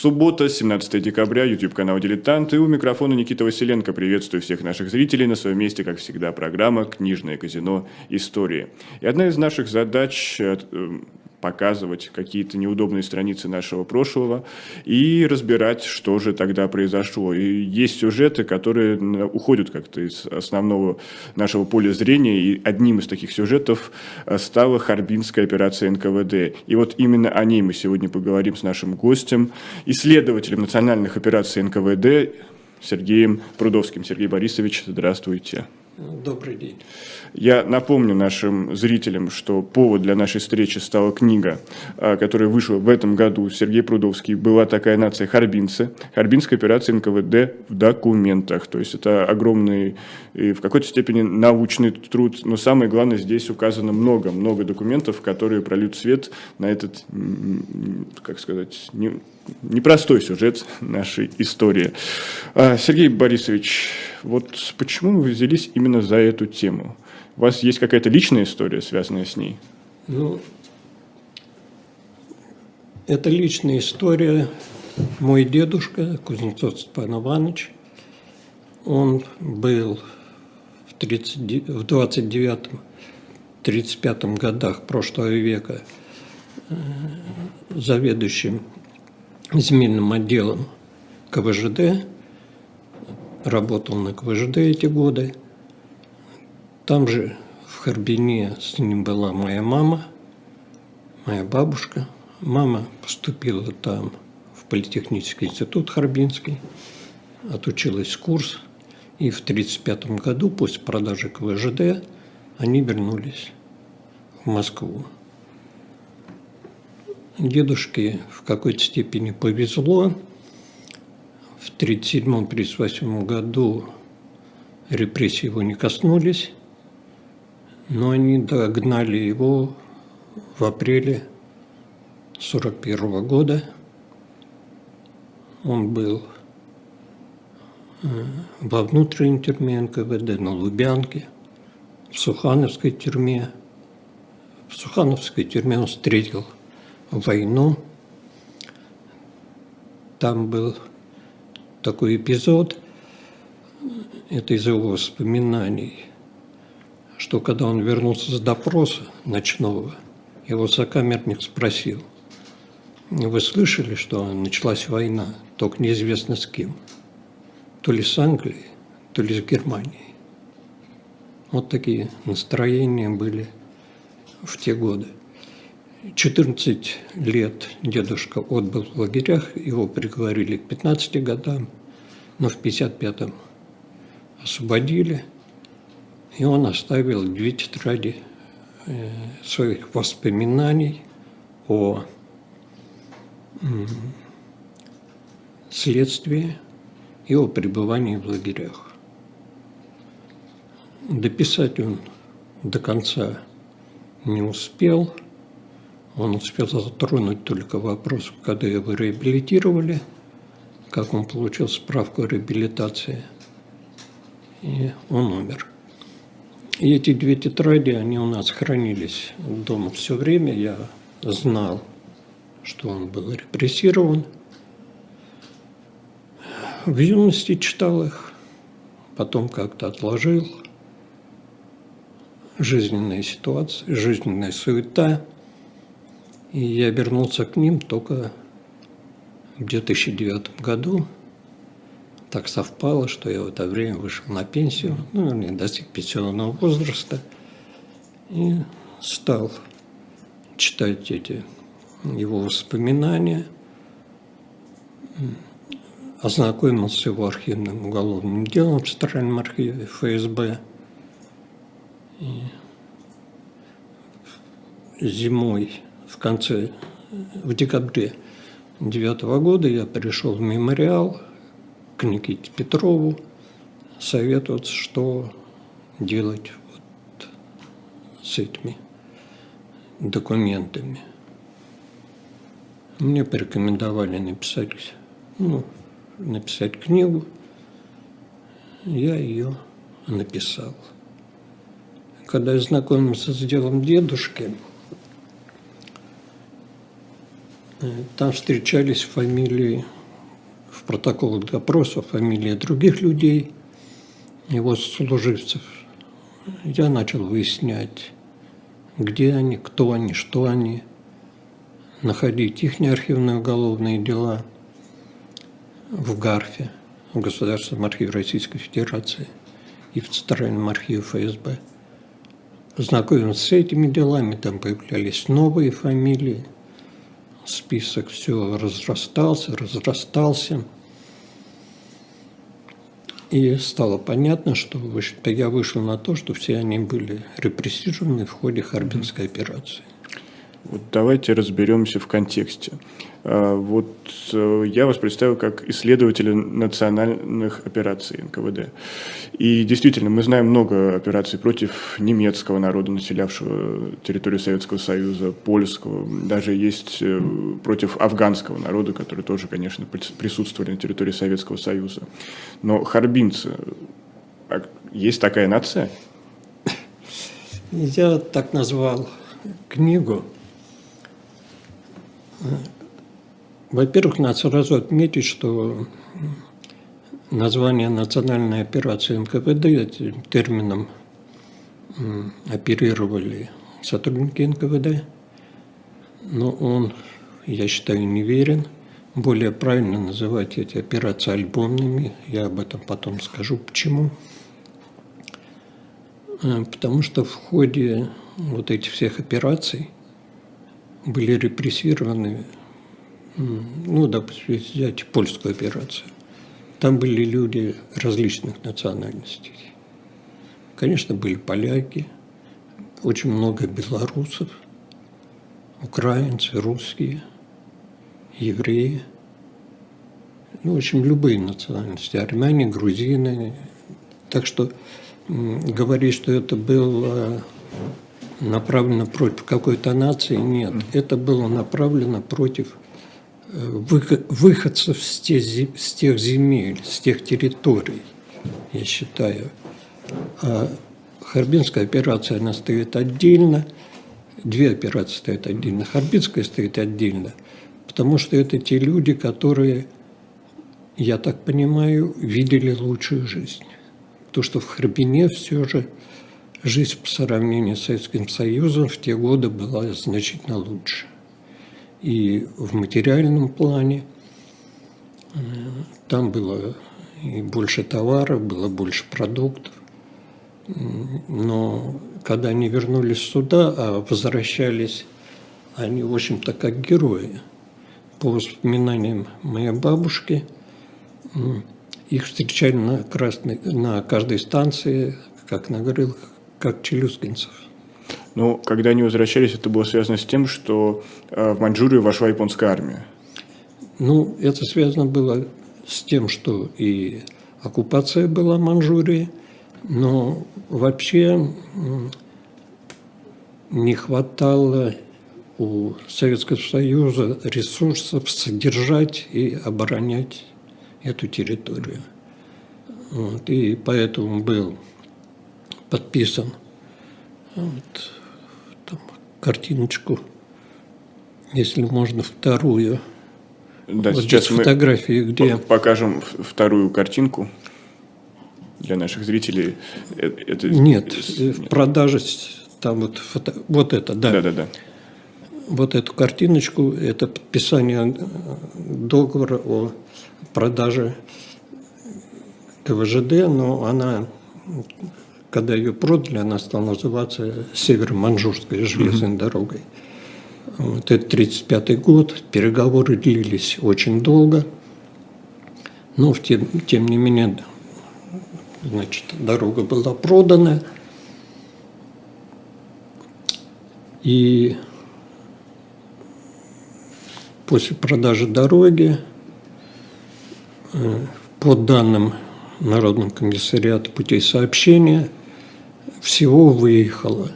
Суббота, 17 декабря, YouTube-канал «Дилетант» и у микрофона Никита Василенко. Приветствую всех наших зрителей на своем месте, как всегда, программа «Книжное казино. Истории». И одна из наших задач э, показывать какие-то неудобные страницы нашего прошлого и разбирать, что же тогда произошло. И есть сюжеты, которые уходят как-то из основного нашего поля зрения, и одним из таких сюжетов э, стала Харбинская операция НКВД. И вот именно о ней мы сегодня поговорим с нашим гостем, исследователем национальных операций НКВД Сергеем Прудовским. Сергей Борисович, здравствуйте. Добрый день. Я напомню нашим зрителям, что повод для нашей встречи стала книга, а, которая вышла в этом году. Сергей Прудовский «Была такая нация Харбинцы». Харбинская операция НКВД в документах. То есть это огромный и в какой-то степени научный труд. Но самое главное, здесь указано много-много документов, которые прольют свет на этот, как сказать, не, непростой сюжет нашей истории. А, Сергей Борисович, вот почему вы взялись именно за эту тему? У вас есть какая-то личная история, связанная с ней? Ну, это личная история. Мой дедушка, Кузнецов Степан Иванович, он был в, 30, в 29-35 годах прошлого века э, заведующим земельным отделом КВЖД, работал на КВЖД эти годы. Там же в Харбине с ним была моя мама, моя бабушка. Мама поступила там в Политехнический институт Харбинский, отучилась курс, и в 1935 году, после продажи КВЖД, они вернулись в Москву. Дедушке в какой-то степени повезло. В 1937-1938 году репрессии его не коснулись, но они догнали его в апреле 1941 года. Он был э, во внутренней тюрьме НКВД, на Лубянке, в Сухановской тюрьме. В Сухановской тюрьме он встретил – войну. Там был такой эпизод, это из его воспоминаний, что когда он вернулся с допроса ночного, его сокамерник спросил, вы слышали, что началась война, только неизвестно с кем, то ли с Англией, то ли с Германией. Вот такие настроения были в те годы. 14 лет дедушка отбыл в лагерях, его приговорили к 15 годам, но в 55-м освободили, и он оставил две тетради э, своих воспоминаний о следствии и о пребывании в лагерях. Дописать он до конца не успел – он успел затронуть только вопрос, когда его реабилитировали, как он получил справку о реабилитации, и он умер. И эти две тетради, они у нас хранились дома все время. Я знал, что он был репрессирован. В юности читал их, потом как-то отложил. Жизненная ситуация, жизненная суета – и я вернулся к ним только в 2009 году. Так совпало, что я в это время вышел на пенсию, ну, не достиг пенсионного возраста, и стал читать эти его воспоминания, ознакомился с его архивным уголовным делом в Центральном архиве ФСБ. И зимой в конце, в декабре 2009 года я пришел в мемориал к Никите Петрову советоваться, что делать вот с этими документами. Мне порекомендовали написать, ну, написать книгу. Я ее написал. Когда я знакомился с делом дедушки, Там встречались фамилии в протоколах допроса, фамилии других людей, его служивцев. Я начал выяснять, где они, кто они, что они, находить их архивные уголовные дела в ГАРФе, в Государственном архиве Российской Федерации и в Центральном архиве ФСБ. Знакомился с этими делами, там появлялись новые фамилии, список все разрастался, разрастался. И стало понятно, что в общем-то, я вышел на то, что все они были репрессированы в ходе Харбинской операции. Вот давайте разберемся в контексте. А, вот э, я вас представил как исследователя национальных операций НКВД. И действительно, мы знаем много операций против немецкого народа, населявшего территорию Советского Союза, польского. Даже есть э, против афганского народа, который тоже, конечно, присутствовали на территории Советского Союза. Но харбинцы, а есть такая нация? Я так назвал книгу во-первых, надо сразу отметить, что название национальной операции НКВД термином оперировали сотрудники НКВД, но он, я считаю, неверен. Более правильно называть эти операции альбомными. Я об этом потом скажу, почему. Э, потому что в ходе вот этих всех операций были репрессированы ну, допустим, взять польскую операцию. Там были люди различных национальностей. Конечно, были поляки, очень много белорусов, украинцы, русские, евреи. Ну, в общем, любые национальности. Армяне, грузины. Так что говорить, что это было направлено против какой-то нации, нет. Это было направлено против выходцев с тех, земель, с тех территорий, я считаю. А Харбинская операция, она стоит отдельно, две операции стоят отдельно, Харбинская стоит отдельно, потому что это те люди, которые, я так понимаю, видели лучшую жизнь. То, что в Харбине все же жизнь по сравнению с Советским Союзом в те годы была значительно лучше и в материальном плане. Там было и больше товаров, было больше продуктов. Но когда они вернулись сюда, а возвращались они, в общем-то, как герои. По воспоминаниям моей бабушки, их встречали на, красной, на каждой станции, как на говорил, как челюскинцев. Но когда они возвращались, это было связано с тем, что э, в Маньчжурию вошла японская армия. Ну, это связано было с тем, что и оккупация была Маньчжурии, но вообще не хватало у Советского Союза ресурсов содержать и оборонять эту территорию. Вот, и поэтому был подписан вот, картиночку, если можно, вторую. Да, вот сейчас фотографии, где... покажем вторую картинку для наших зрителей. Э, это... Нет, Нет, в продаже там вот, фото... вот это, да. Да, да, да. Вот эту картиночку, это подписание договора о продаже КВЖД, но она когда ее продали, она стала называться Северо-Манжурской железной mm-hmm. дорогой. Вот это 1935 год, переговоры длились очень долго, но тем, тем не менее, значит, дорога была продана, и после продажи дороги, э, по данным Народного комиссариата путей сообщения, всего выехало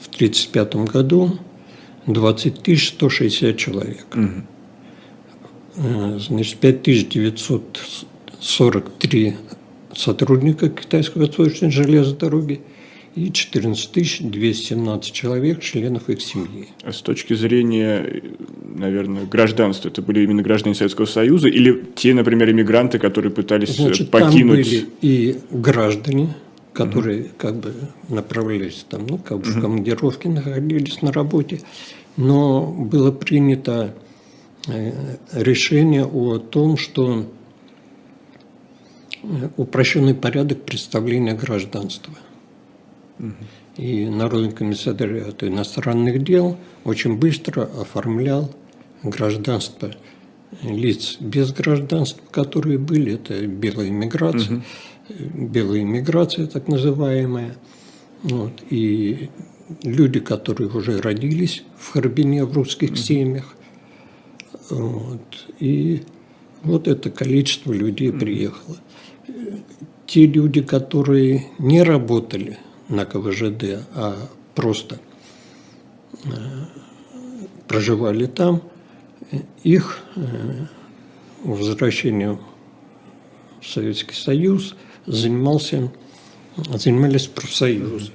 в 1935 году 20 160 человек. Угу. Значит, 5943 сотрудника Китайской восточной железной дороги и 14 217 человек, членов их семьи. А с точки зрения, наверное, гражданства, это были именно граждане Советского Союза или те, например, иммигранты, которые пытались э, Значит, покинуть... там были и граждане, которые угу. как бы направлялись там, ну, как бы угу. в командировке находились на работе, но было принято э, решение о том, что э, упрощенный порядок представления гражданства. И Народный комиссариат иностранных дел очень быстро оформлял гражданство лиц без гражданства, которые были, это белая иммиграция, угу. белая иммиграция так называемая. Вот. И люди, которые уже родились в Харбине, в русских угу. семьях. Вот. И вот это количество людей угу. приехало. Те люди, которые не работали – на КВЖД, а просто э, проживали там, их э, возвращением в Советский Союз занимался, занимались профсоюзы.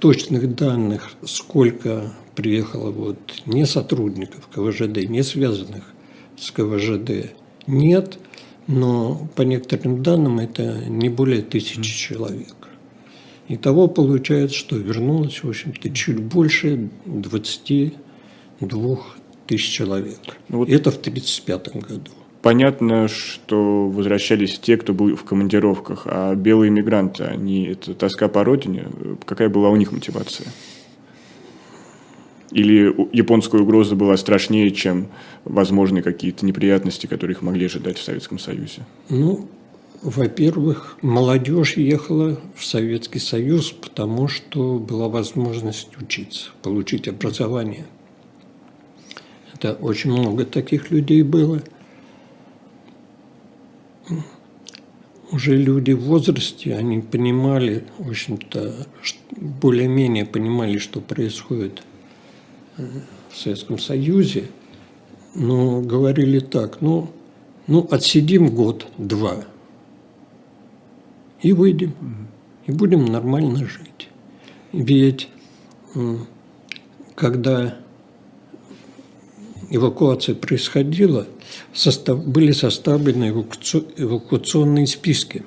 Точных данных, сколько приехало вот не сотрудников КВЖД, не связанных с КВЖД, нет, но по некоторым данным это не более тысячи человек. Итого получается, что вернулось, в общем-то, чуть больше 22 тысяч человек. Ну, вот Это в 1935 году. Понятно, что возвращались те, кто был в командировках, а белые мигранты, они это тоска по родине. Какая была у них мотивация? Или японская угроза была страшнее, чем возможные какие-то неприятности, которые их могли ожидать в Советском Союзе? Ну, во-первых, молодежь ехала в Советский Союз, потому что была возможность учиться, получить образование. Это очень много таких людей было. Уже люди в возрасте, они понимали, в общем-то, более-менее понимали, что происходит э, в Советском Союзе, но говорили так, ну, ну отсидим год-два – и выйдем, и будем нормально жить. Ведь когда эвакуация происходила, состав, были составлены эвакуационные списки.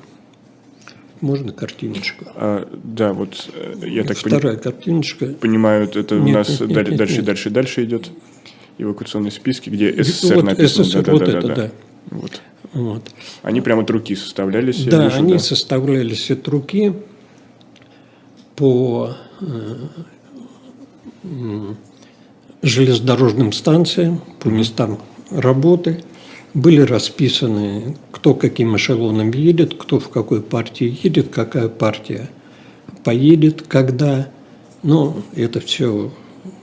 Можно картиночку? А, да, вот э, я так Вторая пони... картиночка. Понимаю, это нет, у нас нет, нет, дальше, нет, дальше, дальше идет эвакуационные списки, где СССР вот, написано. СССР, да, вот да, это, да. да. Вот. Вот. Они прямо от руки составлялись? Да, вижу, они да? составлялись от руки по э, железнодорожным станциям, по местам работы. Были расписаны, кто каким эшелоном едет, кто в какой партии едет, какая партия поедет, когда. Но это все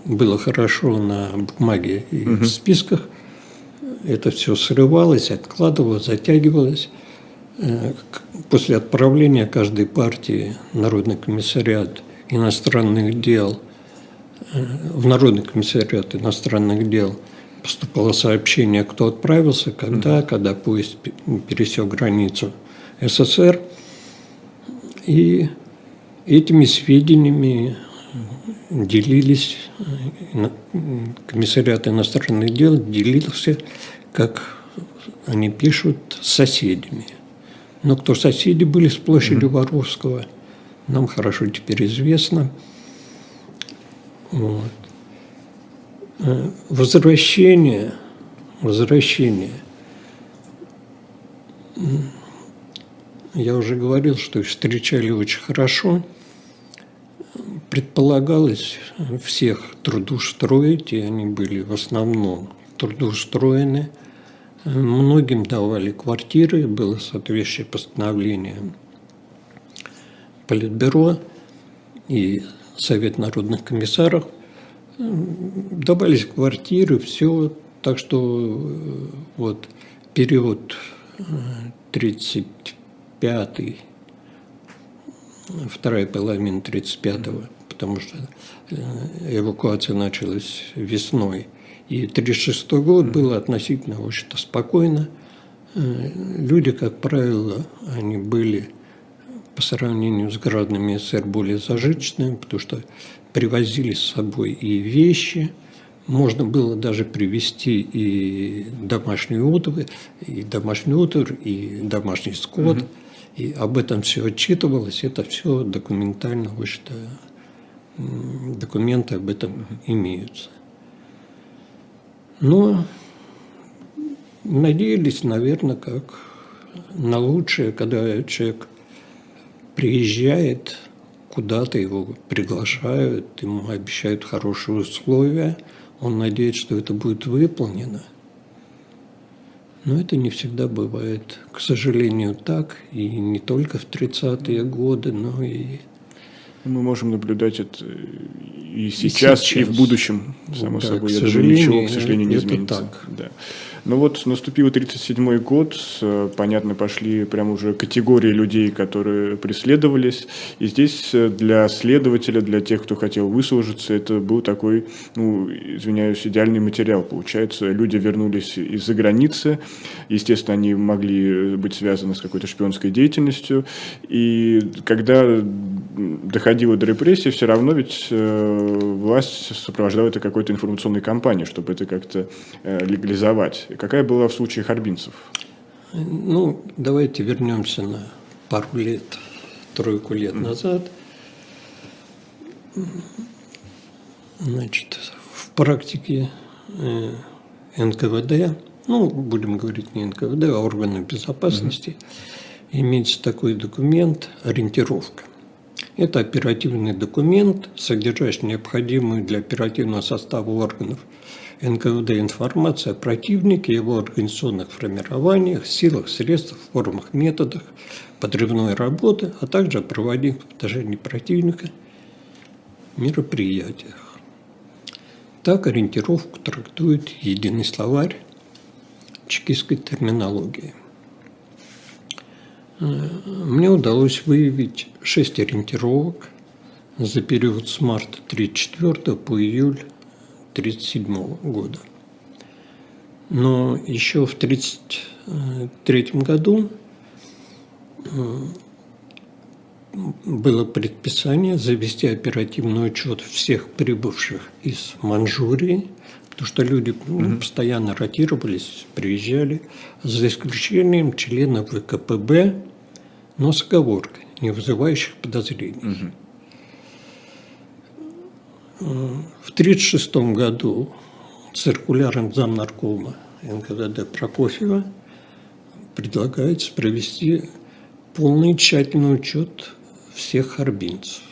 было хорошо на бумаге и угу. в списках это все срывалось, откладывалось, затягивалось. Э, после отправления каждой партии Народный комиссариат иностранных дел, в Народный комиссариат иностранных дел поступало сообщение, кто отправился, когда, mm-hmm. когда поезд пересек границу СССР. И этими сведениями делились, э, комиссариат иностранных дел делился как они пишут, с соседями. Но кто соседи были с площади mm-hmm. Воровского, нам хорошо теперь известно. Вот. Э, возвращение, возвращение. Я уже говорил, что их встречали очень хорошо. Предполагалось всех трудоустроить, и они были в основном трудоустроены – Многим давали квартиры, было соответствующее постановление Политбюро и Совет народных комиссаров. Давались квартиры, все. Так что э, вот период 35-й, э, вторая половина 35-го, потому что э, эвакуация началась весной – и 1936 год было относительно, в общем-то, спокойно. Люди, как правило, они были по сравнению с гражданами СССР более зажиточными, потому что привозили с собой и вещи, можно было даже привезти и домашние утварь, и домашний утварь, и домашний скот, угу. и об этом все отчитывалось, это все документально, вы что документы об этом имеются. Но надеялись, наверное, как на лучшее, когда человек приезжает куда-то, его приглашают, ему обещают хорошие условия, он надеется, что это будет выполнено. Но это не всегда бывает. К сожалению, так. И не только в 30-е годы, но и мы можем наблюдать это и сейчас, и, сейчас. и в будущем, само да, собой. Я думаю, ничего, к сожалению, не изменится. Так. Да. Ну вот наступил 37 год, понятно, пошли прям уже категории людей, которые преследовались. И здесь для следователя, для тех, кто хотел выслужиться, это был такой, ну, извиняюсь, идеальный материал. Получается, люди вернулись из-за границы, естественно, они могли быть связаны с какой-то шпионской деятельностью. И когда доходило до репрессий, все равно ведь э, власть сопровождала это какой-то информационной кампанией, чтобы это как-то э, легализовать. Какая была в случае харбинцев? Ну, давайте вернемся на пару лет, тройку лет mm. назад. Значит, в практике э, НКВД, ну, будем говорить не НКВД, а органы безопасности, имеется такой документ «Ориентировка». Это оперативный документ, содержащий необходимую для оперативного состава органов – НКВД информация о противнике, его организационных формированиях, силах, средствах, формах, методах подрывной работы, а также о проводимых в отношении противника мероприятиях. Так ориентировку трактует единый словарь чекистской терминологии. Мне удалось выявить шесть ориентировок за период с марта 1934 по июль 1937 года. Но еще в 1933 году э, было предписание завести оперативный учет всех прибывших из Манчжурии, потому что люди ну, постоянно ротировались, приезжали, за исключением членов ВКПБ, но с оговоркой, не вызывающих подозрений. Угу. В 1936 году циркуляром замнаркома НКВД Прокофьева предлагается провести полный тщательный учет всех арбинцев,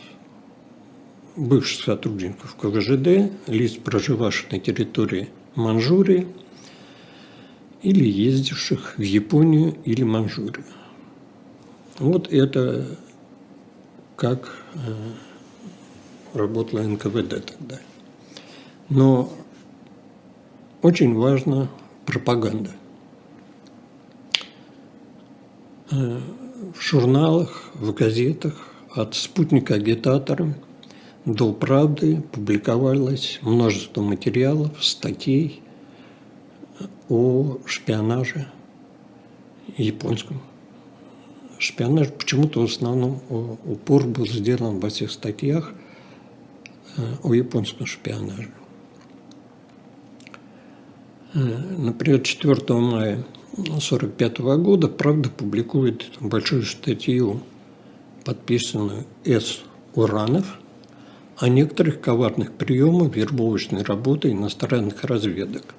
бывших сотрудников КВЖД, лиц, проживавших на территории Манчжурии или ездивших в Японию или Манчжурию. Вот это как э, работала НКВД тогда. Но очень важна пропаганда. Э, в журналах, в газетах от спутника агитатора до правды публиковалось множество материалов, статей о шпионаже японском. Шпионаж почему-то в основном упор был сделан во всех статьях – о японском шпионаже. Э, например, 4 мая 1945 года «Правда» публикует большую статью, подписанную С. Уранов, о некоторых коварных приемах вербовочной работы иностранных разведок.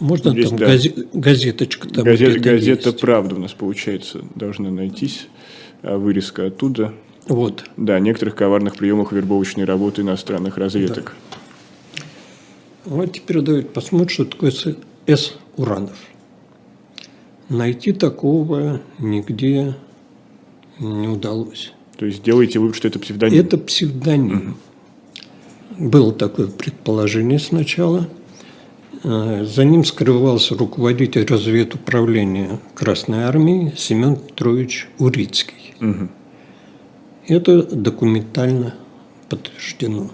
Можно Здесь, там да. газе, газеточка там Газет, Газета есть. «Правда» у нас, получается, должна найтись, а вырезка оттуда. Вот. Да, некоторых коварных приемах вербовочной работы иностранных разведок. Да. Вот теперь давайте посмотрим, что такое С. Уранов. Найти такого нигде не удалось. То есть делаете вывод, что это псевдоним? Это псевдоним. Угу. Было такое предположение сначала. Э, за ним скрывался руководитель разведуправления Красной Армии Семен Петрович Урицкий. Угу. Это документально подтверждено.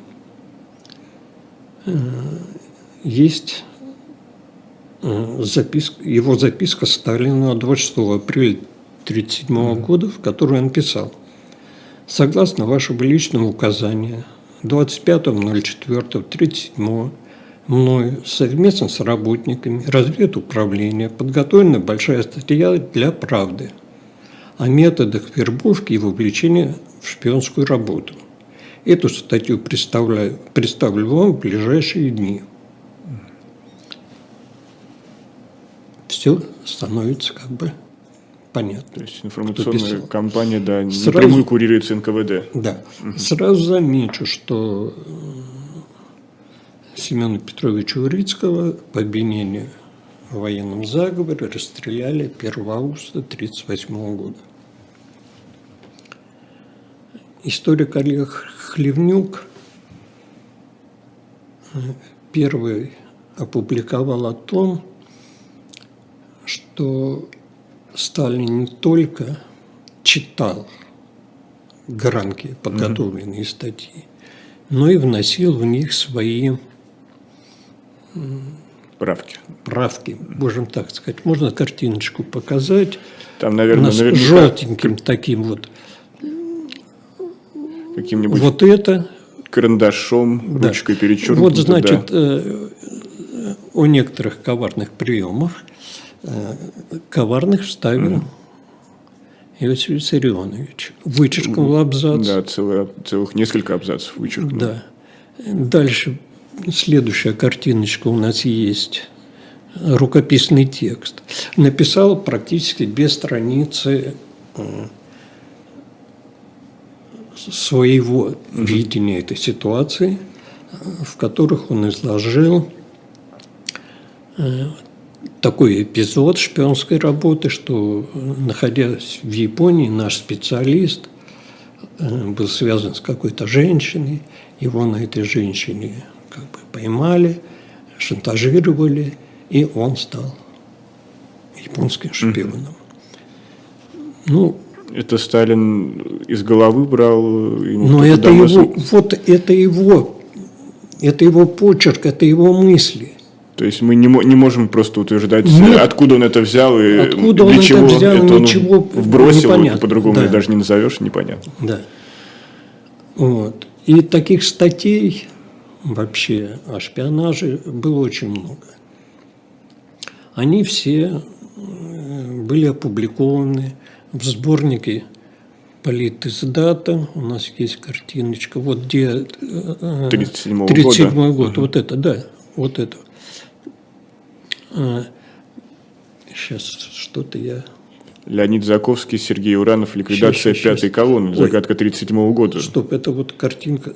Э, есть э, записка, его записка Сталину 26 апреля 1937 года, в которой он писал Согласно вашему личному указанию 25.04.37 мною совместно с работниками разведуправления подготовлена большая статья для «Правды» о методах вербовки и вовлечения в шпионскую работу. Эту статью представляю, представлю вам в ближайшие дни. Все становится как бы понятно. То есть информационная писал. кампания, да, Сразу- напрямую курируется НКВД. Да. Сразу замечу, что э, Семена Петровича Урицкого по обвинению в военном заговоре расстреляли 1 августа 1938 года. Историк Олег Хлевнюк э, первый опубликовал о том, что Сталин не только читал гранки, подготовленные статьи, но и вносил в них свои Правки. правки, можем так сказать. Можно картиночку показать. Там, У наверное, нас наверняка желтеньким таким вот. каким-нибудь Вот это. карандашом, да. ручкой перечеркнуто. Вот, значит, да. э, о некоторых коварных приемах э, коварных вставил Иосиф Виссарионович. Вычеркнул абзац. Да, целое- целых несколько абзацев вычеркнул. Да. Дальше следующая картиночка у нас есть. Рукописный текст. Написал практически две страницы э, своего видения этой ситуации, э, в которых он изложил э, такой эпизод шпионской работы, что, находясь в Японии, наш специалист был связан с какой-то женщиной, его на этой женщине поймали, шантажировали, и он стал японским шпионом. Ну, Это Сталин из головы брал. ему но это его, с- вот это его, это его почерк, это его мысли. То есть мы не, не можем просто утверждать, Нет. откуда он это взял и Откуда для он это чего взял, это он ничего вбросил, непонятно. по-другому Да. даже не назовешь, непонятно. Да. Вот. И таких статей вообще о шпионаже было очень много. Они все э, были опубликованы в сборнике политиздата. У нас есть картиночка. Вот где... э, э, 37-го 37 года. год. Вот это, да. Вот это. сейчас что-то я... Леонид Заковский, Сергей Уранов, ликвидация Щас, щас, пятой колонны, загадка 37 года. Стоп, это вот картинка.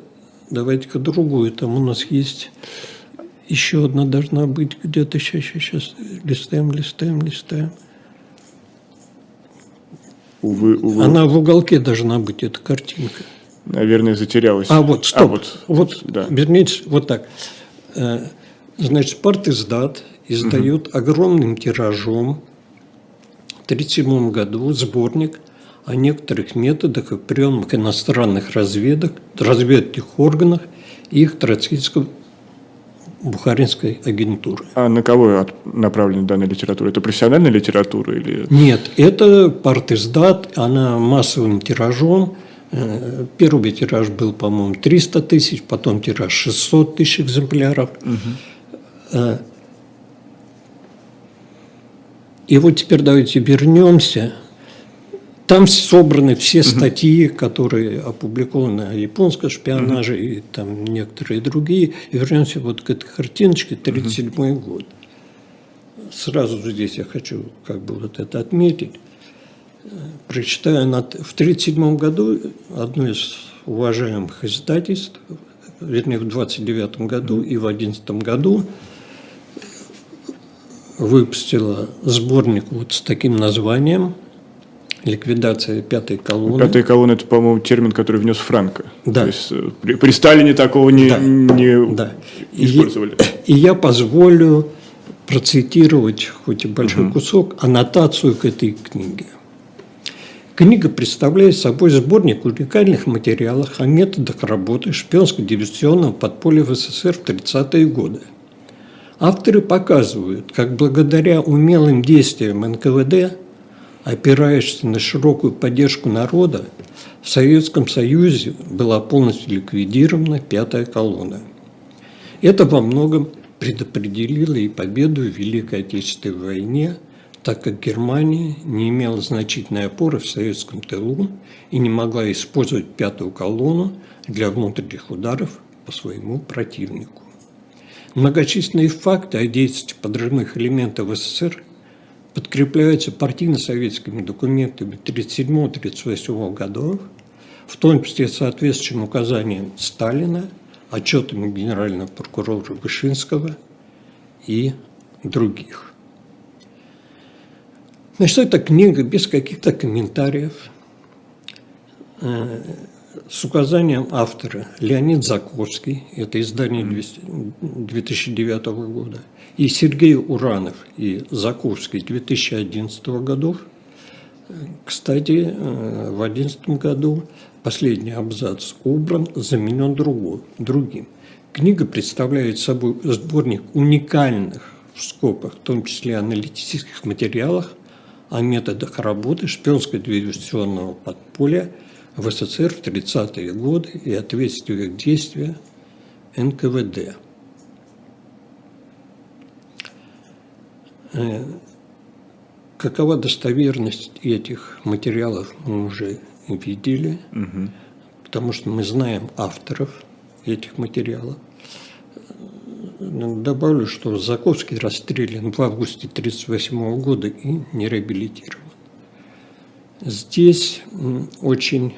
Давайте-ка другую. Там у нас есть еще одна должна быть где-то. Сейчас, сейчас, сейчас. Листаем, листаем, листаем. Увы, увы, Она в уголке должна быть, эта картинка. наверное, затерялась. А вот, стоп. вот, вот, да. вернее, вот так. Э, Значит, партиздат издает огромным тиражом в 1937 году сборник о некоторых методах и приемах иностранных разведок, разведных органов и их троцкистско-бухаринской агентуры. А на кого направлена данная литература? Это профессиональная литература или... Нет, это партиздат, она массовым тиражом. Э, Первый тираж был, по-моему, 300 тысяч, потом тираж 600 тысяч экземпляров. Э, И вот теперь давайте вернемся. Там собраны все статьи, которые опубликованы о японском шпионаже и там некоторые другие. И вернемся вот к этой картиночке, 1937 год. Сразу здесь я хочу как бы вот это отметить. Прочитаю, в 1937 году одно из уважаемых издательств, вернее, в 29 году и в 11 году выпустила сборник вот с таким названием «Ликвидация пятой колонны». Пятая колонна – это, по-моему, термин, который внес Франко. Да. То есть э, при, при Сталине такого не, Да. не Да. И, использовали. и я позволю процитировать, хоть и большой кусок, аннотацию к этой книге. Книга представляет собой сборник уникальных материалов о методах работы шпионско-диверсионного подполья в СССР в 30-е годы. Авторы показывают, как благодаря умелым действиям НКВД опираясь на широкую поддержку народа, в Советском Союзе была полностью ликвидирована пятая колонна. Это во многом предопределило и победу в Великой Отечественной войне, так как Германия не имела значительной опоры в советском тылу и не могла использовать пятую колонну для внутренних ударов по своему противнику. Многочисленные факты о действии подрывных элементов СССР подкрепляются партийно-советскими документами 1937-1938 годов, в том числе соответствующим указаниям Сталина, отчетами генерального прокурора Вышинского и других. Значит, эта книга без каких-то комментариев, э, с указанием автора Леонид Заковский, это издание 2009 года, и Сергей Уранов и Заковский 2011 годов. Кстати, э, в 2011 году последний абзац убран, заменен другой, другим. Книга представляет собой сборник уникальных, в скобках, в том числе аналитических материалах о методах работы шпионско-диверсионного подполья – в СССР в 30-е годы и ответственных действия НКВД. Какова достоверность этих материалов, мы уже видели, угу. потому что мы знаем авторов этих материалов. Добавлю, что Заковский расстрелян в августе 1938 года и не реабилитирован. Здесь очень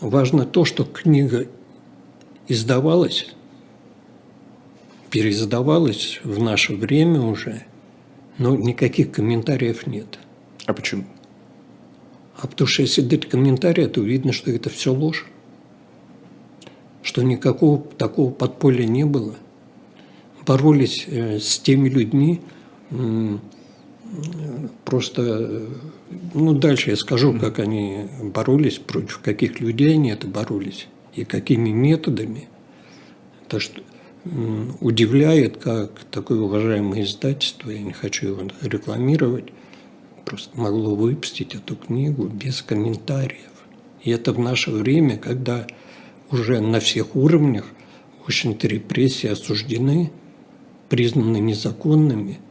важно то, что книга издавалась, переиздавалась в наше время уже, но никаких комментариев нет. А почему? А потому что если дать комментарии, то видно, что это все ложь. Что никакого такого подполья не было. Боролись э, с теми людьми, просто, ну, дальше я скажу, как они боролись, против каких людей они это боролись и какими методами. То, что удивляет, как такое уважаемое издательство, я не хочу его рекламировать, просто могло выпустить эту книгу без комментариев. И это в наше время, когда уже на всех уровнях, общем-то, репрессии осуждены, признаны незаконными –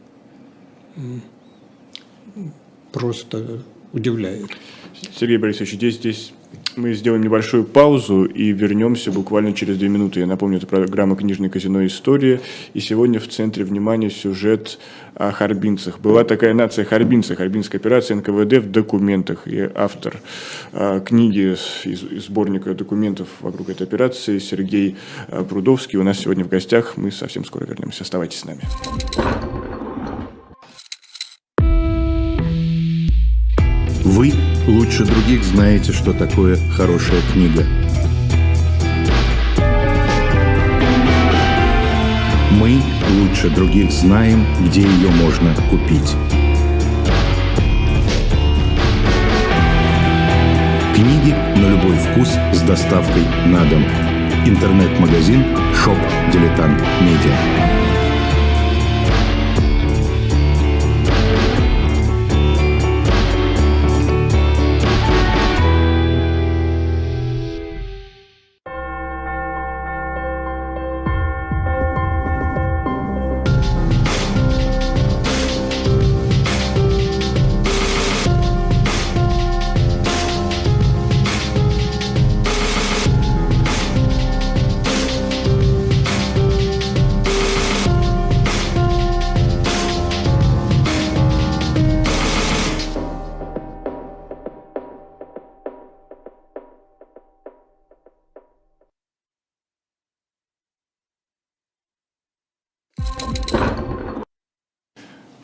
просто удивляет. Сергей Борисович, здесь, здесь мы сделаем небольшую паузу и вернемся буквально через две минуты. Я напомню, это программа «Книжное казино. История». И сегодня в центре внимания сюжет о харбинцах. Была такая нация харбинцев, харбинская операция НКВД в документах. И автор а, книги из, из сборника документов вокруг этой операции Сергей а, Прудовский у нас сегодня в гостях. Мы совсем скоро вернемся. Оставайтесь с нами. Вы лучше других знаете, что такое хорошая книга. Мы лучше других знаем, где ее можно купить. Книги на любой вкус с доставкой на дом. Интернет-магазин «Shop Diletant Media».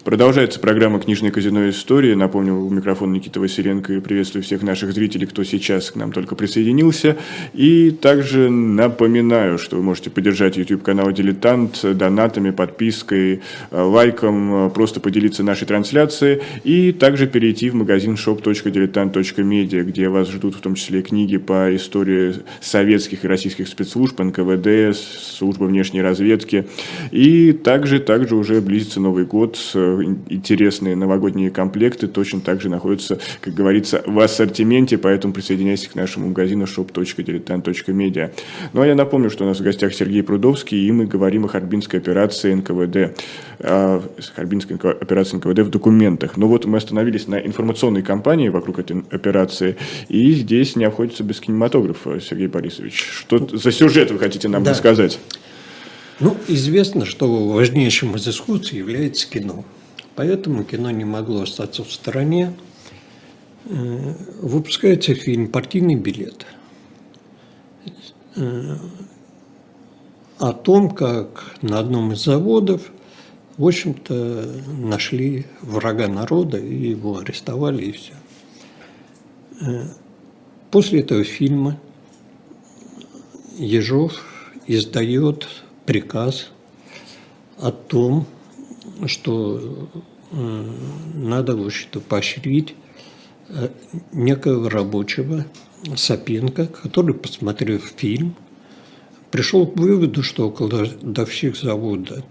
Продолжается программа «Книжное казино. Истории». Напомню, у микрофона Никита Василенко и приветствую всех наших зрителей, кто сейчас к нам только присоединился. И также напоминаю, что вы можете поддержать YouTube-канал «Дилетант» донатами, подпиской, лайком, просто поделиться нашей трансляцией. И также перейти в магазин shop.diletant.media, где вас ждут в том числе книги по истории советских и российских спецслужб, НКВД, службы внешней разведки. И также, также уже близится Новый год, интересные новогодние комплекты точно так же находятся, как говорится, в ассортименте, поэтому присоединяйтесь к нашему магазину shop.diletant.media. Ну а я напомню, что у нас в гостях Сергей Прудовский, и мы говорим о Харбинской операции НКВД, о Харбинской операции НКВД в документах. Но вот мы остановились на информационной кампании вокруг этой операции, и здесь не обходится без кинематографа, Сергей Борисович. Что за сюжет вы хотите нам да. рассказать? Ну, известно, что важнейшим из искусств является кино. Поэтому кино не могло остаться в стороне. Э, выпускается фильм «Партийный билет» э, о том, как на одном из заводов, в общем-то, нашли врага народа и его арестовали, и все. Э, после этого фильма Ежов издает приказ о том, что э, надо, в общем-то, поощрить э, некого рабочего Сапенко, который, посмотрев фильм, пришел к выводу, что кладовщик завода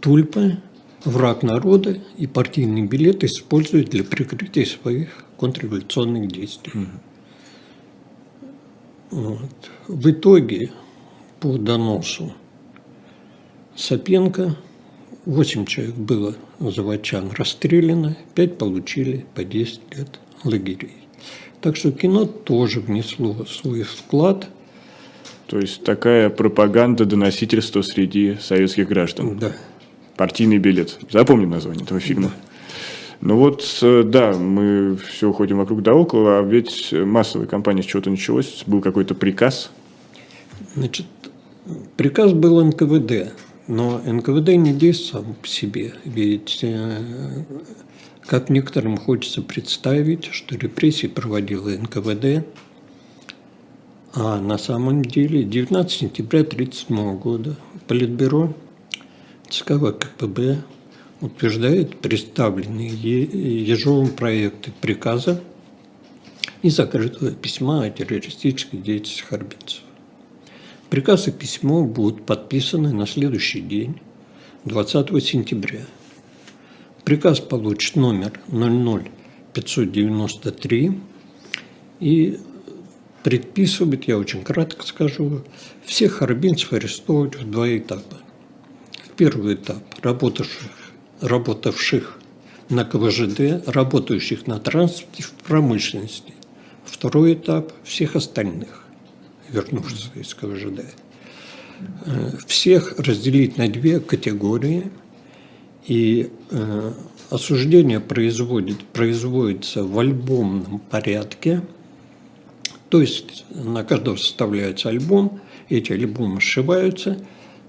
Тульпа враг народа и партийный билет использует для прикрытия своих контрреволюционных действий. Mm-hmm. Вот. В итоге по доносу Сапенко 8 человек было заводчан расстреляно, 5 получили по 10 лет лагерей. Так что кино тоже внесло свой вклад. То есть такая пропаганда доносительства среди советских граждан. Да. Партийный билет. Запомним название этого фильма. Да. Ну вот, э, да, мы все ходим вокруг да около, а ведь массовая кампания с чего-то началась, был какой-то приказ. Значит, Приказ был НКВД, но НКВД не действует сам по себе. Ведь, э, как некоторым хочется представить, что репрессии проводила НКВД, а на самом деле 19 сентября 1937 года Политбюро ЦК ВКПБ утверждает представленные Ежовым проекты приказа и закрытого письма о террористической деятельности харбинцев. Приказ и письмо будут подписаны на следующий день, 20 сентября. Приказ получит номер 00593 и предписывает, я очень кратко скажу, всех харбинцев арестовывать в два этапа. В первый этап работавших, работавших на КВЖД, работающих на транспорте в промышленности. Второй этап – всех остальных вернувшись из КВЖД. Э, всех разделить на две категории, и э, осуждение производит, производится в альбомном порядке, то есть на каждого составляется альбом, эти альбомы сшиваются,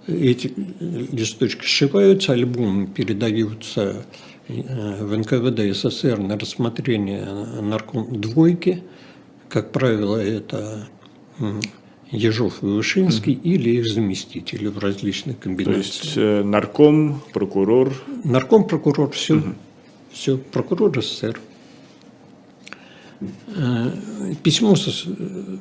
эти листочки сшиваются, альбомы передаются э, в НКВД СССР на рассмотрение нарком двойки. Как правило, это Ежов и Вышинский mm или их заместители в различных комбинациях. То есть э, нарком, прокурор. Нарком, прокурор, все. mm Все, прокурор СССР. Э, письмо э,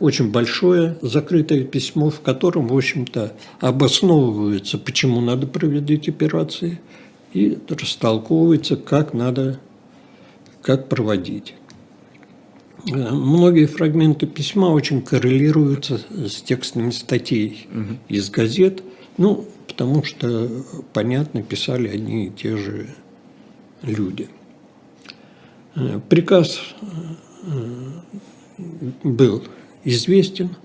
очень большое, закрытое письмо, в котором, в общем-то, обосновывается, почему надо проводить операции, и растолковывается, как надо, как проводить. Э, многие фрагменты письма очень коррелируются с текстами статей угу. из газет, ну, потому что, понятно, писали одни и те же люди. Э, приказ э, был известен,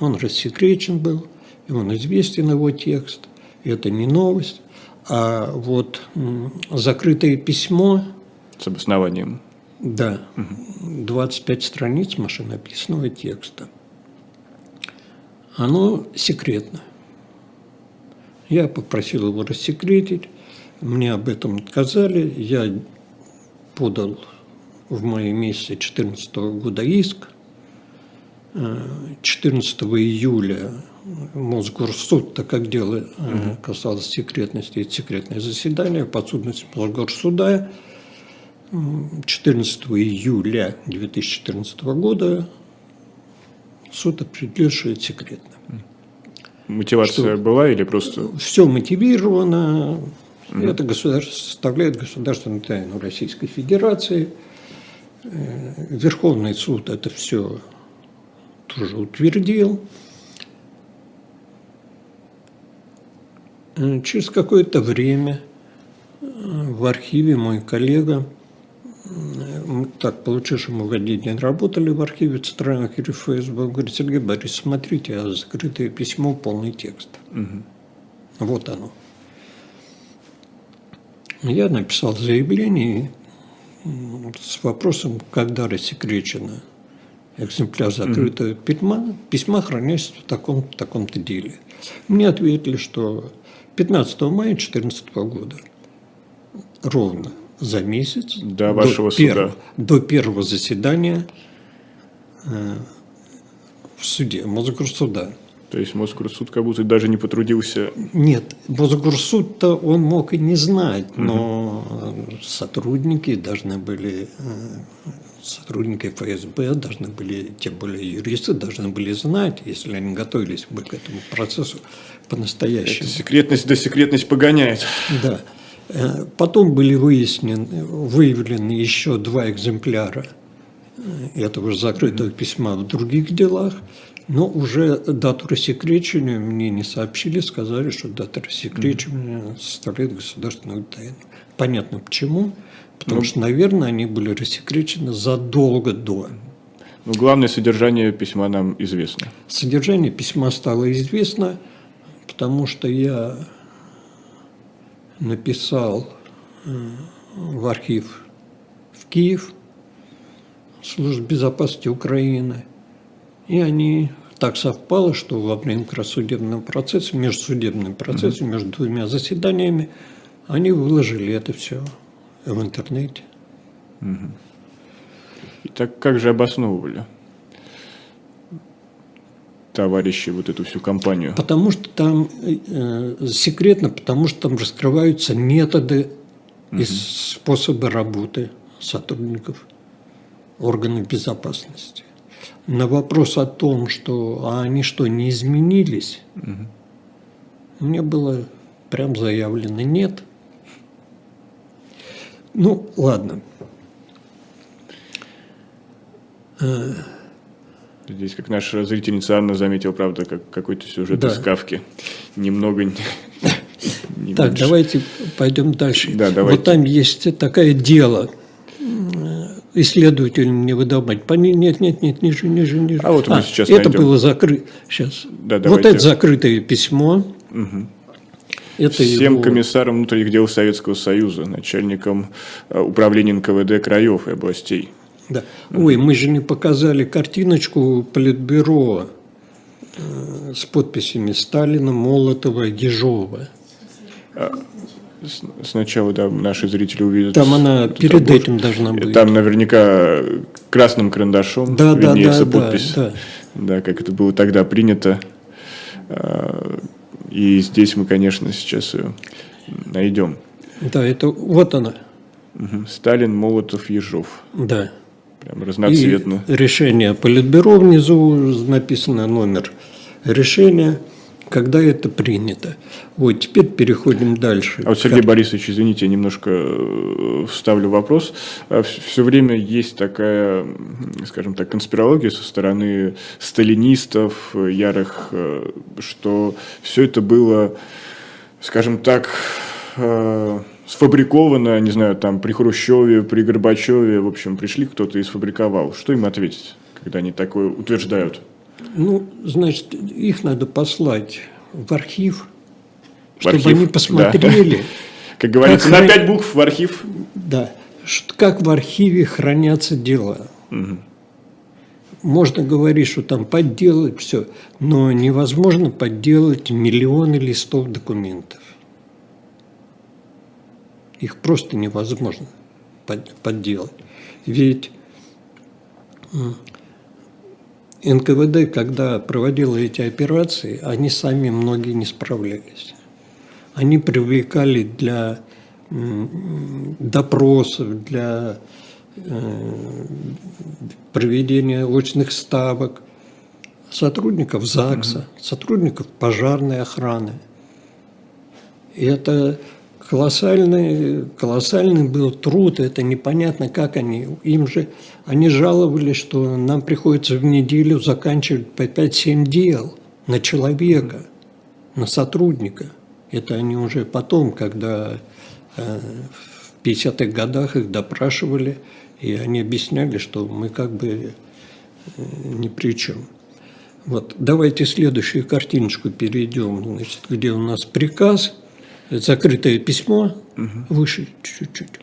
он рассекречен был, и он известен его текст, это не новость, а вот закрытое письмо с обоснованием да, 25 страниц машинописного текста. Оно секретно. Я попросил его рассекретить, мне об этом отказали, я подал в мае месяце 2014 года иск. 14 июля Мосгорсуд, так как дело касалось секретности, это секретное заседание, подсудность Мосгорсуда, 14 июля 2014 года суд определил, что это секретно. Мотивация что была или просто? Все мотивировано, И это государство составляет государственную тайну Российской Федерации. Э, Верховный суд это все тоже утвердил. Э, Через какое-то время э, в архиве мой коллега, так получилось, что мы в один день работали в архиве Центрального архива ФСБ, он говорит, Сергей Борисович, смотрите, а закрытое письмо, полный текст. Вот оно. Я написал заявление с вопросом, когда рассекречено экземпляр закрытого письма, письма хранясь в таком, таком-то деле. Мне ответили, что 15 мая 2014 года, ровно за месяц До вашего первого, суда. до первого заседания э, в суде, Мосгорсуда. То есть Москрсуд как будто даже не потрудился. Нет, Мосгорсуд-то он мог и не знать, но сотрудники должны были, э, сотрудники ФСБ должны были, тем более юристы должны были знать, если они готовились бы к этому процессу по-настоящему. Эта секретность до секретность погоняет. Да. Э, Потом были выяснены, выявлены еще два экземпляра э, этого закрытого письма в других делах, но уже дату рассекречивания мне не сообщили, сказали, что дата рассекречивания составляет государственную тайну. Понятно почему. Потому что, наверное, они были рассекречены задолго до. Но главное содержание письма нам известно. Содержание письма стало известно, потому что я написал э, в архив в Киев службы безопасности Украины, и они так совпало, что во время как раз судебного процесса, процессом, между двумя заседаниями, они выложили это все в интернете. И так как же обосновывали товарищи вот эту всю компанию? Потому что там э, секретно, потому что там раскрываются методы и способы работы сотрудников органов безопасности. На вопрос о том, что а они что, не изменились, мне было прям заявлено нет. Ну, ладно. Здесь, как наша зрительница Анна заметила, правда, как какой-то сюжет Да. из Кавки. Немного не, не Так, меньше. давайте пойдем дальше. Да, давайте. Вот там есть такое дело. Исследователь мне выдавать. Нет, нет, нет, ниже, ниже, ниже. А вот мы сейчас Это найдем. было закрыто. Сейчас. Да, вот давайте. это закрытое письмо. Это Всем его- комиссарам внутренних дел Советского Союза, начальникам э, управления НКВД краев и областей. Да. Ой, мы же не показали картиночку Политбюро э, с подписями Сталина, Молотова, Ежова. С- Сначала, да, наши зрители увидят. Там она перед обложку. этим должна быть. Там наверняка красным карандашом Да, да, виднеется да, да, подпись. да. Да, как это было тогда принято. А, И здесь мы, конечно, сейчас ее найдем. Да, это вот она. Сталин, Молотов, Ежов. Да. Прям разноцветно. И решение Политбюро внизу написано номер решения, когда это принято. Вот, теперь переходим дальше. А вот, Сергей Борисович, извините, я немножко э, вставлю вопрос. Все время есть такая, скажем так, конспирология со стороны сталинистов, э, ярых, э, что все это было, скажем так, сфабриковано, не знаю, там при Хрущеве, при Горбачеве, в общем, пришли кто-то и сфабриковал. Что им ответить, когда они такое утверждают? Ну, значит, их надо послать в архив, В чтобы архив, они да. посмотрели, Как говорится, Как на пять букв в архив. да, как в архиве хранятся дела. Можно говорить, что там подделать все, но невозможно подделать миллионы листов документов. Их просто невозможно под- подделать. Ведь НКВД, когда проводила эти операции, они сами многие не справлялись. Они привлекали для допросов, для э, проведения очных ставок сотрудников ЗАГСа, сотрудников пожарной охраны. И это колоссальный, колоссальный был труд, это непонятно, как они, им же, они жаловались, что нам приходится в неделю заканчивать по 5-7 дел на человека, на сотрудника. Это они уже потом, когда э, в 50-х годах их допрашивали, и они объясняли, что мы как бы э, ни при чем. Вот, давайте следующую картиночку перейдем, значит, где у нас приказ, закрытое письмо, угу. выше чуть-чуть.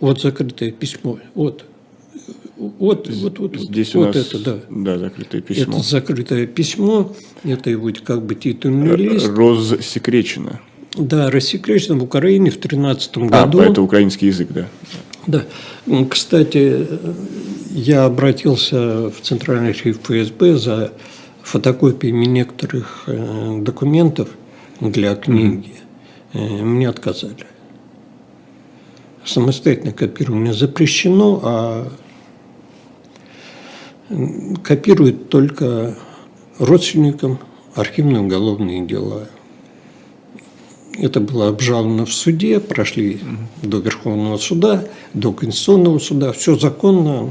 Вот закрытое письмо, вот. Вот, вот, вот, Здесь вот, у нас, это, да. Да, закрытое письмо. Это закрытое письмо, это его как бы титульный лист. Розсекречено. Да, рассекречено в Украине в 2013 году. А, это украинский язык, да. Да. Кстати, я обратился в Центральный архив ФСБ за фотокопиями некоторых э, документов для книги. Mm-hmm. Мне отказали. Самостоятельное копирование запрещено, а копируют только родственникам архивные уголовные дела. Это было обжаловано в суде, прошли до Верховного суда, до Конституционного суда, все законно,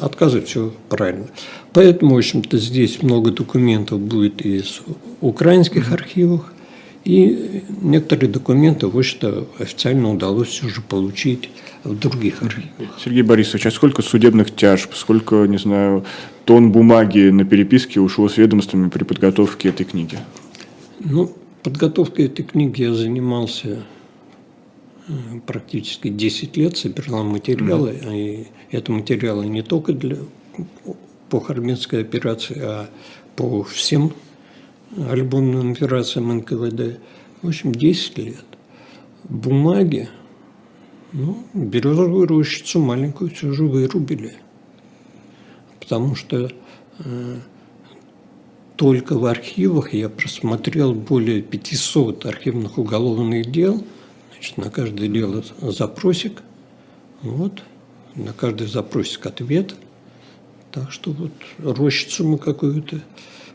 отказы, все правильно. Поэтому, в общем-то, здесь много документов будет из украинских архивов, и некоторые документы, в общем-то, официально удалось уже получить в других архивах. Сергей Борисович, а сколько судебных тяжб, сколько, не знаю, тонн бумаги на переписке ушло с ведомствами при подготовке этой книги? Ну, подготовкой этой книги я занимался э, практически 10 лет, собирал материалы, mm-hmm. и это материалы не только для, по Харбинской операции, а по всем альбомным операциям НКВД. В общем, 10 лет. Бумаги, ну, березовую рощицу маленькую все же вырубили. Потому что э, только в архивах я просмотрел более 500 архивных уголовных дел. Значит, на каждое дело запросик. Вот. На каждый запросик ответ. Так что вот рощицу мы какую-то,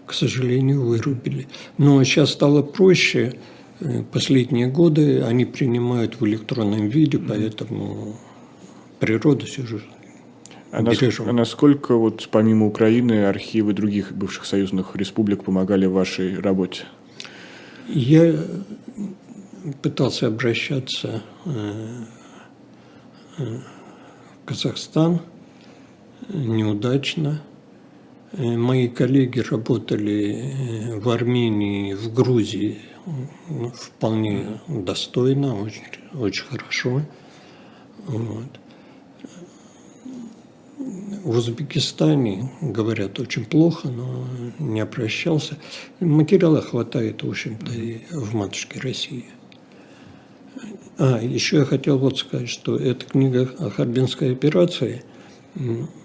к сожалению, вырубили. Но сейчас стало проще. Э, последние годы они принимают в электронном виде, поэтому природа все же а, а насколько вот помимо Украины архивы других бывших союзных республик помогали в вашей работе? Я пытался обращаться э, э, в Казахстан неудачно. Э, мои коллеги работали в Армении, в Грузии вполне достойно, очень, очень хорошо. Вот. В Узбекистане говорят очень плохо, но не обращался. Материала хватает, в общем-то, и в матушке России. А, еще я хотел вот сказать, что эта книга о Харбинской операции,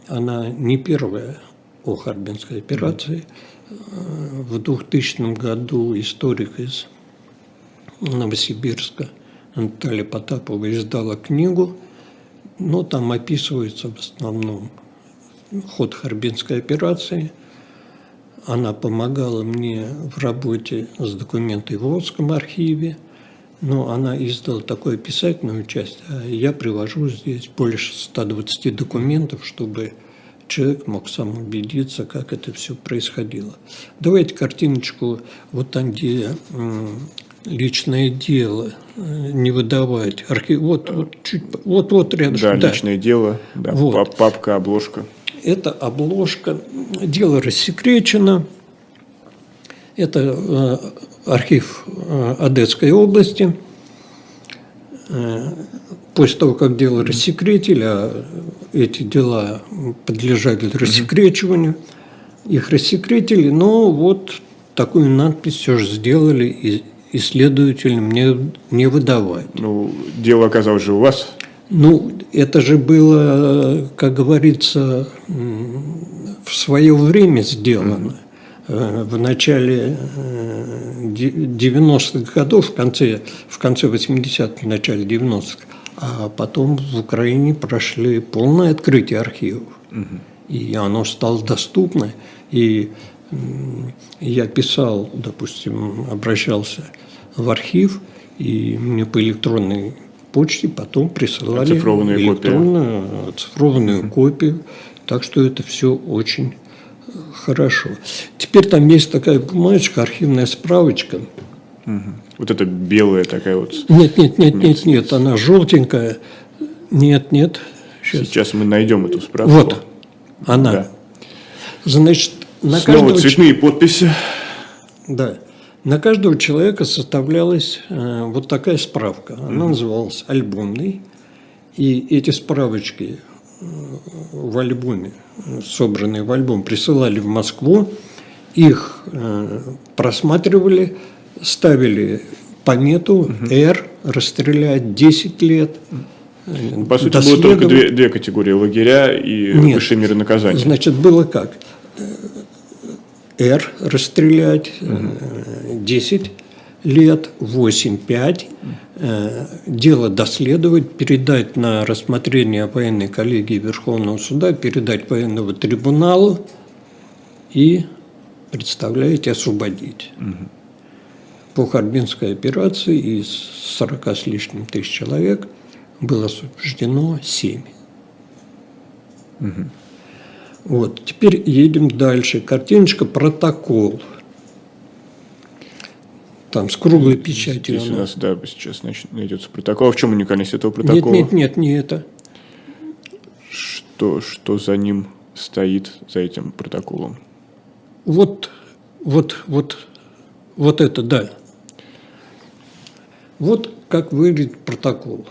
она не первая о Харбинской операции. В 2000 году историк из Новосибирска Наталья Потапова издала книгу, но там описывается в основном ход Харбинской операции. Она помогала мне в работе с документами в Волжском архиве, но она издала такую описательную часть, а я привожу здесь больше 120 документов, чтобы человек мог сам убедиться, как это все происходило. Давайте картиночку вот там, где личное дело э, не выдавать. Архив, вот, вот, чуть, вот, вот рядом. Да, да, личное дело, да, вот. папка, обложка. Это обложка. Дело рассекречено. Это э, архив э, Одесской области. После того, как дело рассекретили, а эти дела подлежали рассекречиванию, их рассекретили, но вот такую надпись все же сделали и исследователям не, не выдавать. Ну, дело оказалось же у вас. Ну, это же было, как говорится, в свое время сделано. Э, в начале 90-х э, годов, в конце, в конце 80-х, в начале 90-х, а потом в Украине прошли полное открытие архивов. Угу. И оно стало доступно. И я писал, допустим, обращался в архив, И мне по электронной почте потом присылали Оцифрованные электронную оцифрованную копию. Так что это все очень э, хорошо. Теперь там есть такая бумажечка, архивная справочка. Вот это белая такая вот. Нет, нет, нет, нет, нет, она желтенькая. Нет, нет. Сейчас. Сейчас мы найдем эту справку. Вот, она. Да. Значит, на Снова каждого, цветные подписи. да, на каждого человека составлялась э, вот такая справка. Она называлась альбомной. И эти справочки э, в альбоме, собранные в альбом, присылали в Москву. Их э, просматривали, ставили помету «Р», расстрелять 10 лет. э, По сути, было только две, две категории – лагеря и Нет. высшие меры наказания. Значит, было как? Р расстрелять, э, 10 лет, 8-5, э, дело доследовать, передать на рассмотрение военной коллегии Верховного суда, передать военному трибуналу и, представляете, освободить. По Харбинской операции из 40 с лишним тысяч человек было освобождено 7. Вот, теперь едем дальше. Картиночка «Протокол». Там с круглой печатью. Здесь у нас, да, сейчас нач- найдется протокол. А в чем уникальность этого Нет, протокола? нет, нет, не это. Что, что за ним стоит, за этим протоколом? Вот, вот, вот, вот это, да. Вот как выглядит протокол.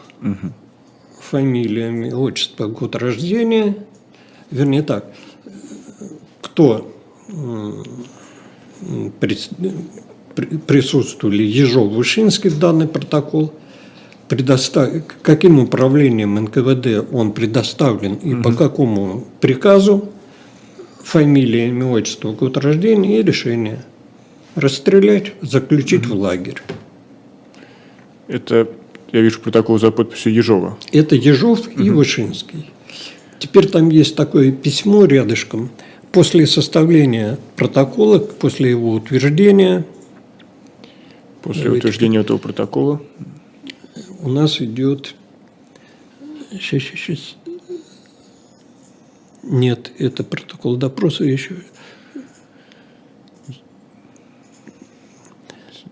Фамилия, имя, отчество, год рождения. Вернее так, кто присутствовали Ежов, Вышинский в данный протокол, предостав- каким управлением НКВД он предоставлен и по какому приказу, фамилия, имя, отчество, год рождения и решение. Расстрелять, заключить в лагерь. Это, я вижу, протокол за подписью Ежова. Это Ежов и Вышинский. Теперь там есть такое письмо рядышком. После составления протокола, после его утверждения, После Давайте. утверждения этого протокола у нас идет... Сейчас, сейчас, сейчас. Нет, это протокол допроса еще.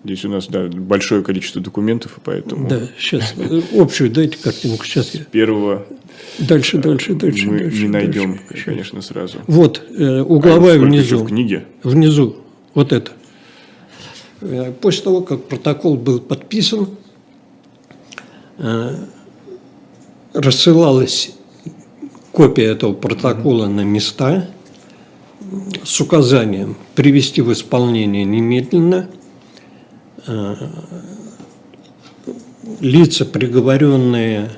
Здесь у нас да, большое количество документов, и поэтому Да, сейчас. Общую дайте картинку. Сейчас я. первого Дальше, дальше, дальше. мы дальше, не найдем, дальше. Конечно, сразу. Вот, э, А угловая еще внизу. в книге? Внизу, вот это. Э, После того, как протокол был подписан, э, рассылалась копия этого протокола на места с указанием привести в исполнение немедленно э, лица, приговоренные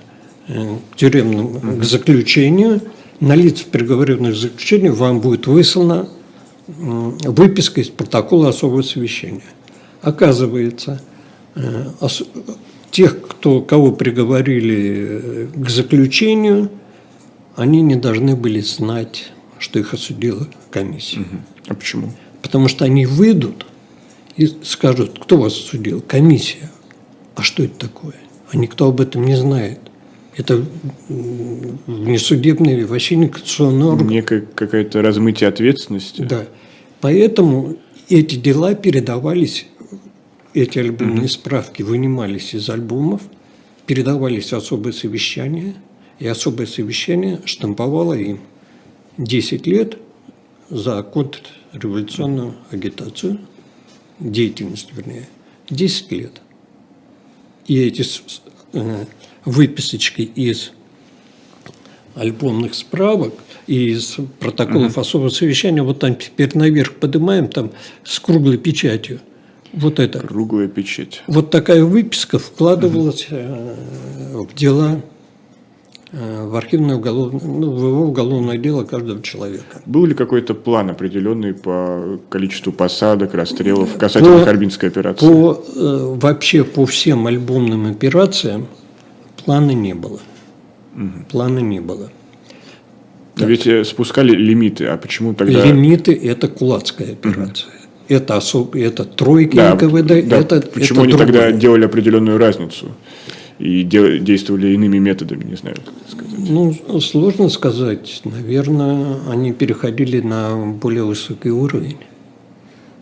э, к тюремному к заключению, на лиц, приговоренных к заключению, вам будет выслана выписка из протокола особого совещания. Оказывается, э, тех, кто, кого приговорили э, к заключению, они не должны были знать, что их осудила комиссия. А почему? Потому что они выйдут и скажут, кто вас судил? Комиссия. А что это такое? А никто об этом не знает. Это м, внесудебный, вообще не конституционный орган. Некое какое-то размытие ответственности. Да. Поэтому эти дела передавались, эти альбомные справки вынимались из альбомов, передавались в особое совещание, и особое совещание штамповало им 10 лет за контрреволюционную агитацию, деятельность, вернее, 10 лет. И эти э, выписочки из альбомных справок и из протоколов особого совещания, вот там теперь наверх поднимаем, там с круглой печатью. Вот это. Круглая печать. Вот такая выписка вкладывалась э, в дела, в архивное уголовное, ну, в его уголовное дело каждого человека. Был ли какой-то план определенный по количеству посадок, расстрелов касательно По- Харбинской операции? По, э, вообще по всем альбомным операциям плана не было. Плана не было. Но Ведь э, спускали лимиты, а почему тогда... Лимиты – это кулацкая операция. это, особ... это тройки Да, НКВД, да, это почему это они тогда другое. делали определенную разницу и де- действовали иными методами, не знаю, как сказать. Ну, сложно сказать. Наверное, они переходили на более высокий уровень.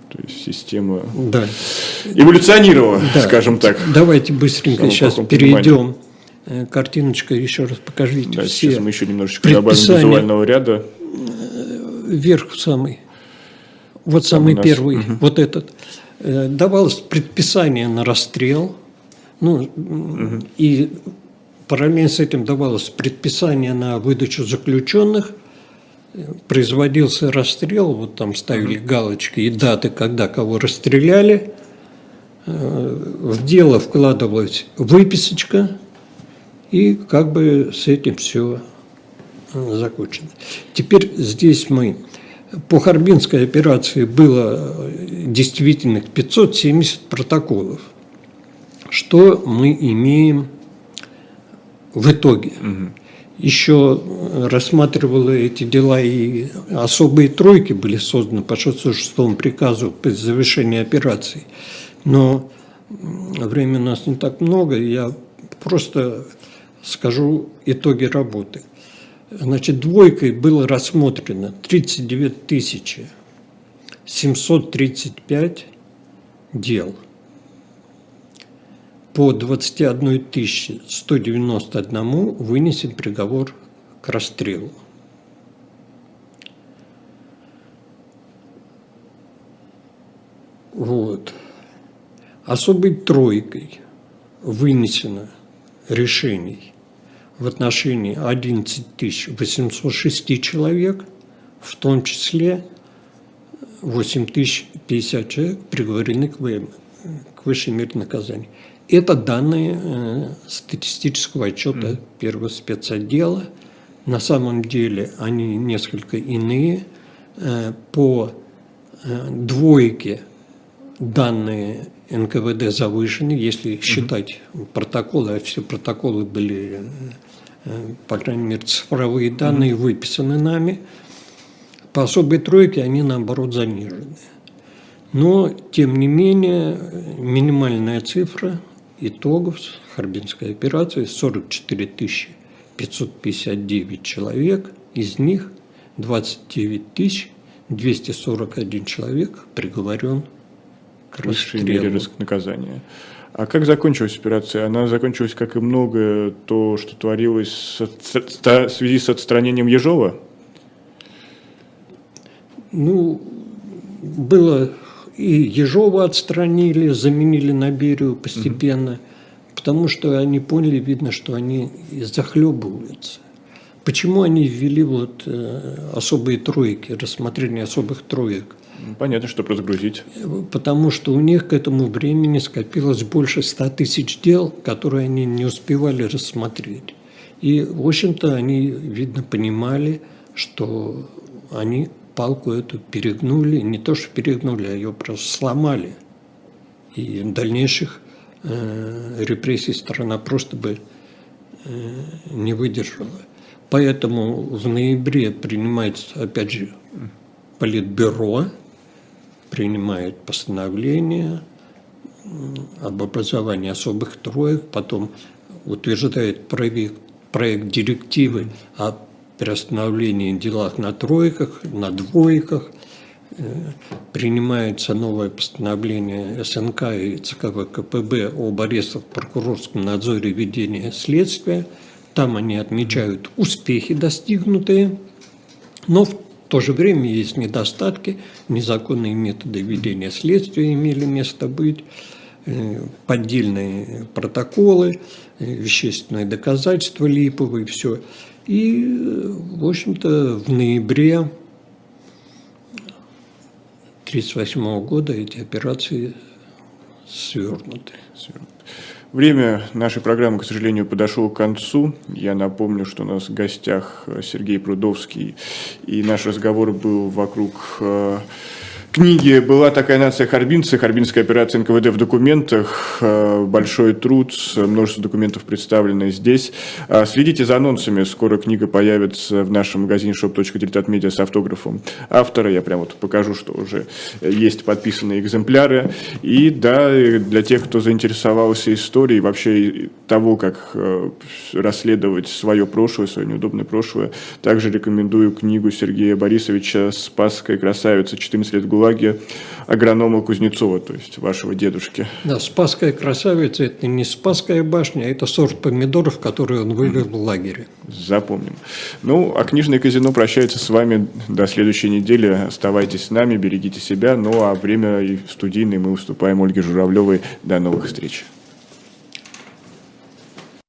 То есть система Да. эволюционировала, Да. скажем так. Давайте быстренько сейчас перейдем. Э, Картиночка, еще раз покажите Да, все. сейчас мы еще немножечко добавим визуального ряда. Вверх самый. Вот самый нас, первый, вот этот. Э, Давалось предписание на расстрел. Ну, м, и параллельно с этим давалось предписание на выдачу заключенных. Э, Производился расстрел, вот там ставили галочки и даты, когда кого расстреляли. Э, В дело вкладывалась выписочка, и как бы с этим все закончено. Теперь здесь мы по Харбинской операции было э, действительных 570 протоколов. Что мы имеем в итоге? Еще э, рассматривала эти дела и особые тройки были созданы по 606 приказу по завершении операции. Но времени у нас не так много, я просто скажу итоги работы. Значит, двойкой было рассмотрено 39 тысячи 735 дел. По 21 тысячи 191 вынесен приговор к расстрелу. Вот. Особой тройкой вынесено решений в отношении 11 806 человек, в том числе 8 050 человек приговорены к, ВМ, к высшей мере наказания. Это данные э, статистического отчета первого спецотдела. На самом деле они несколько иные. Э, по э, двойке данные НКВД завышены, если считать протоколы, а все протоколы были, по крайней мере, цифровые данные выписаны нами. По особой тройке они, наоборот, занижены. Но, тем не менее, минимальная цифра итогов Харбинской операции 44 559 человек, из них 29 241 человек приговорен к мере расстрелу. риск наказания. А как закончилась операция? Она закончилась, как и многое, то, что творилось в связи с отстранением Ежова? Ну, было и Ежова отстранили, заменили на Берию постепенно, потому что они поняли, видно, что они захлебываются. Почему они ввели вот э, особые тройки, рассмотрение особых троек? Ну, Понятно, чтобы разгрузить. Потому что у них к этому времени скопилось больше 100 тысяч дел, которые они не успевали рассмотреть. И, в общем-то, они, видно, понимали, что они палку эту перегнули, не то что перегнули, а ее просто сломали. И дальнейших э, репрессий страна просто бы э, не выдержала. Поэтому в ноябре принимается, опять же, Политбюро, принимает постановление об образовании особых троек, потом утверждает проект, проект директивы о приостановлении делах на тройках, на двойках, Э, принимается новое постановление СНК и ЦК ВКПБ об арестах в прокурорском надзоре ведения следствия. Там они отмечают успехи достигнутые, но в то же время есть недостатки, незаконные методы ведения следствия имели место быть, э, поддельные протоколы, э, вещественные доказательства липовые, все. И, в общем-то, в ноябре 1938 года эти операции свернуты. Время нашей программы, к сожалению, подошло к концу. Я напомню, что у нас в гостях Сергей Прудовский, и наш разговор был вокруг э, книге «Была такая нация харбинцы», «Харбинская операция НКВД в документах», э, большой труд, множество документов представлены здесь. А, следите за анонсами, скоро книга появится в нашем магазине shop.diletatmedia с автографом автора. Я прям вот покажу, что уже есть подписанные экземпляры. И да, для тех, кто заинтересовался историей, вообще того, как э, расследовать свое прошлое, свое неудобное прошлое, также рекомендую книгу Сергея Борисовича «Спасская красавица. 14 лет ГУЛАГа» ГУЛАГе агронома Кузнецова, то есть вашего дедушки. Да, Спасская красавица – это не Спасская башня, а это сорт помидоров, который он вывел в лагере. Запомним. Ну, а книжное казино прощается с вами до следующей недели. Оставайтесь с нами, берегите себя. Ну, а время студийное мы уступаем Ольге Журавлевой. До новых встреч.